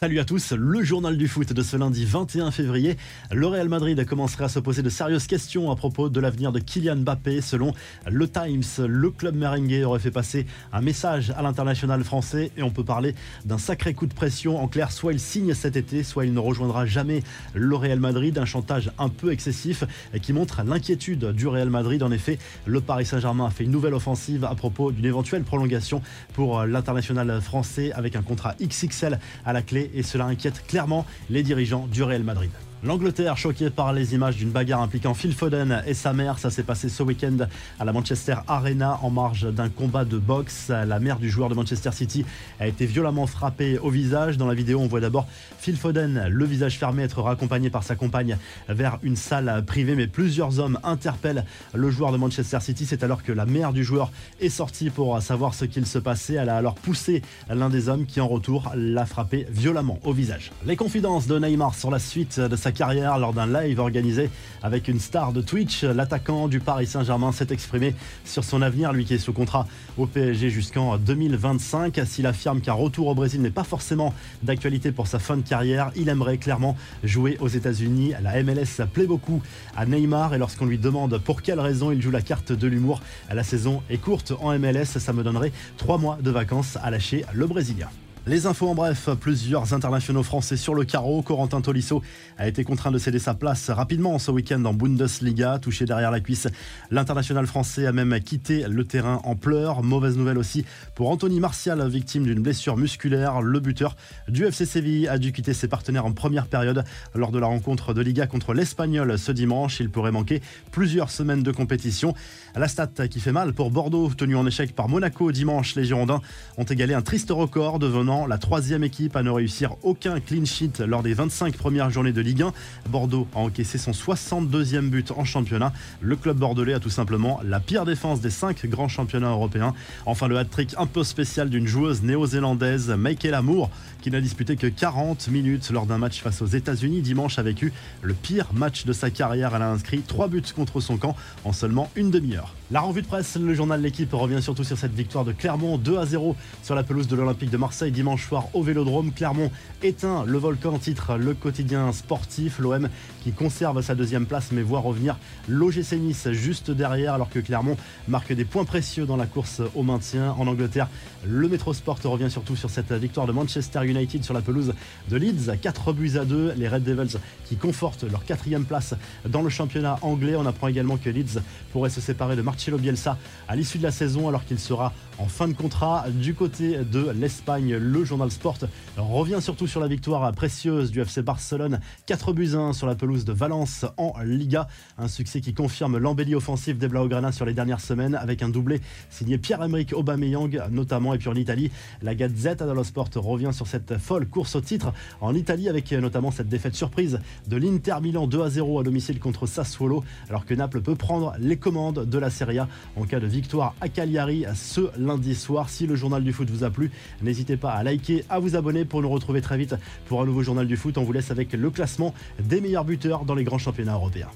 Salut à tous, le journal du foot de ce lundi 21 février. Le Real Madrid commencerait à se poser de sérieuses questions à propos de l'avenir de Kylian Mbappé. Selon le Times, le club merengue aurait fait passer un message à l'international français et on peut parler d'un sacré coup de pression. En clair, soit il signe cet été, soit il ne rejoindra jamais le Real Madrid. Un chantage un peu excessif qui montre l'inquiétude du Real Madrid. En effet, le Paris Saint-Germain a fait une nouvelle offensive à propos d'une éventuelle prolongation pour l'international français avec un contrat XXL à la clé et cela inquiète clairement les dirigeants du Real Madrid. L'Angleterre choquée par les images d'une bagarre impliquant Phil Foden et sa mère. Ça s'est passé ce week-end à la Manchester Arena en marge d'un combat de boxe. La mère du joueur de Manchester City a été violemment frappée au visage. Dans la vidéo, on voit d'abord Phil Foden, le visage fermé, être raccompagné par sa compagne vers une salle privée. Mais plusieurs hommes interpellent le joueur de Manchester City. C'est alors que la mère du joueur est sortie pour savoir ce qu'il se passait. Elle a alors poussé l'un des hommes qui, en retour, l'a frappé violemment au visage. Les confidences de Neymar sur la suite de sa carrière lors d'un live organisé avec une star de Twitch. L'attaquant du Paris Saint-Germain s'est exprimé sur son avenir, lui qui est sous contrat au PSG jusqu'en 2025. S'il affirme qu'un retour au Brésil n'est pas forcément d'actualité pour sa fin de carrière, il aimerait clairement jouer aux États-Unis. La MLS plaît beaucoup à Neymar et lorsqu'on lui demande pour quelle raison il joue la carte de l'humour, la saison est courte en MLS. Ça me donnerait trois mois de vacances à lâcher le Brésilien. Les infos en bref, plusieurs internationaux français sur le carreau. Corentin Tolisso a été contraint de céder sa place rapidement ce week-end en Bundesliga, touché derrière la cuisse. L'international français a même quitté le terrain en pleurs. Mauvaise nouvelle aussi pour Anthony Martial, victime d'une blessure musculaire. Le buteur du FC Séville a dû quitter ses partenaires en première période lors de la rencontre de Liga contre l'Espagnol ce dimanche. Il pourrait manquer plusieurs semaines de compétition. La stat qui fait mal pour Bordeaux, tenu en échec par Monaco dimanche, les Girondins ont égalé un triste record devenant la troisième équipe à ne réussir aucun clean sheet lors des 25 premières journées de Ligue 1. Bordeaux a encaissé son 62e but en championnat. Le club bordelais a tout simplement la pire défense des cinq grands championnats européens. Enfin, le hat-trick un peu spécial d'une joueuse néo-zélandaise, Michael Amour, qui n'a disputé que 40 minutes lors d'un match face aux États-Unis dimanche, a vécu le pire match de sa carrière. Elle a inscrit trois buts contre son camp en seulement une demi-heure. La revue de presse, le journal L'équipe revient surtout sur cette victoire de Clermont 2 à 0 sur la pelouse de l'Olympique de Marseille dimanche soir au Vélodrome. Clermont éteint le volcan, titre le quotidien sportif. L'OM qui conserve sa deuxième place mais voit revenir l'OGC Nice juste derrière alors que Clermont marque des points précieux dans la course au maintien. En Angleterre, le Metro Sport revient surtout sur cette victoire de Manchester United sur la pelouse de Leeds. 4 buts à 2. Les Red Devils qui confortent leur quatrième place dans le championnat anglais. On apprend également que Leeds pourrait se séparer de Marcelo Bielsa à l'issue de la saison alors qu'il sera en fin de contrat du côté de l'Espagne. Le journal Sport revient surtout sur la victoire précieuse du FC Barcelone. 4 buts 1 sur la pelouse de Valence en Liga. Un succès qui confirme l'embellie offensive des Blaugrana sur les dernières semaines avec un doublé signé Pierre-Emerick Aubameyang notamment. Et puis en Italie, la Gazette dello Sport revient sur cette folle course au titre en Italie avec notamment cette défaite surprise de l'Inter Milan 2 à 0 à domicile contre Sassuolo alors que Naples peut prendre les commandes de la série en cas de victoire à Cagliari ce lundi soir. Si le journal du foot vous a plu, n'hésitez pas à liker, à vous abonner pour nous retrouver très vite pour un nouveau journal du foot. On vous laisse avec le classement des meilleurs buteurs dans les grands championnats européens.